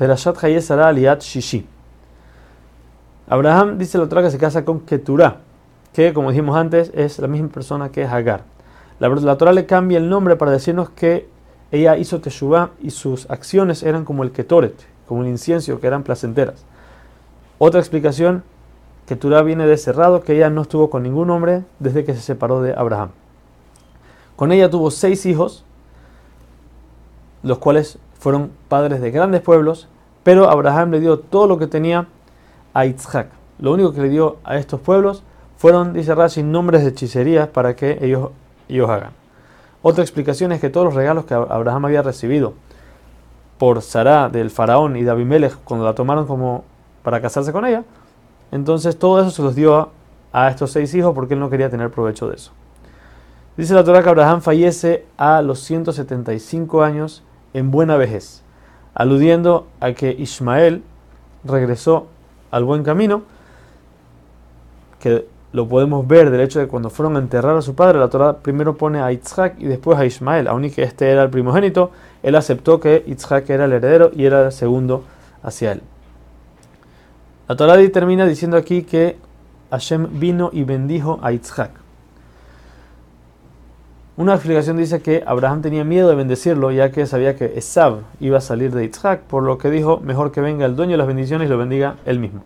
Perashat Hayesara Aliat Shishi. Abraham dice la otra que se casa con Keturah, que como dijimos antes es la misma persona que Hagar. La, la Torah le cambia el nombre para decirnos que ella hizo Teshuvah y sus acciones eran como el Ketoret, como el incienso, que eran placenteras. Otra explicación, Keturah viene de cerrado, que ella no estuvo con ningún hombre desde que se separó de Abraham. Con ella tuvo seis hijos, los cuales fueron padres de grandes pueblos, pero Abraham le dio todo lo que tenía a Isaac. Lo único que le dio a estos pueblos fueron, dice Rashi, nombres de hechicerías para que ellos ellos hagan. Otra explicación es que todos los regalos que Abraham había recibido por Sarah del faraón y de Abimelech cuando la tomaron como para casarse con ella, entonces todo eso se los dio a, estos seis hijos porque él no quería tener provecho de eso. Dice la Torah que Abraham fallece a los 175 años en buena vejez, aludiendo a que Ismael regresó al buen camino, que lo podemos ver del hecho de cuando fueron a enterrar a su padre, la Torah primero pone a Isaac y después a Ismael, aun que este era el primogénito, él aceptó que Isaac era el heredero y era el segundo hacia él. La Torah termina diciendo aquí que Hashem vino y bendijo a Isaac. Una explicación dice que Abraham tenía miedo de bendecirlo ya que sabía que Esab iba a salir de Isaac, por lo que dijo, mejor que venga el dueño de las bendiciones y lo bendiga él mismo.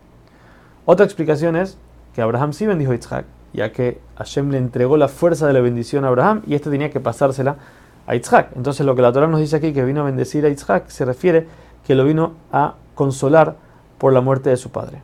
Otra explicación es que Abraham sí bendijo a Isaac, ya que Hashem le entregó la fuerza de la bendición a Abraham y este tenía que pasársela a Isaac. Entonces lo que la Torah nos dice aquí que vino a bendecir a Isaac se refiere que lo vino a consolar por la muerte de su padre.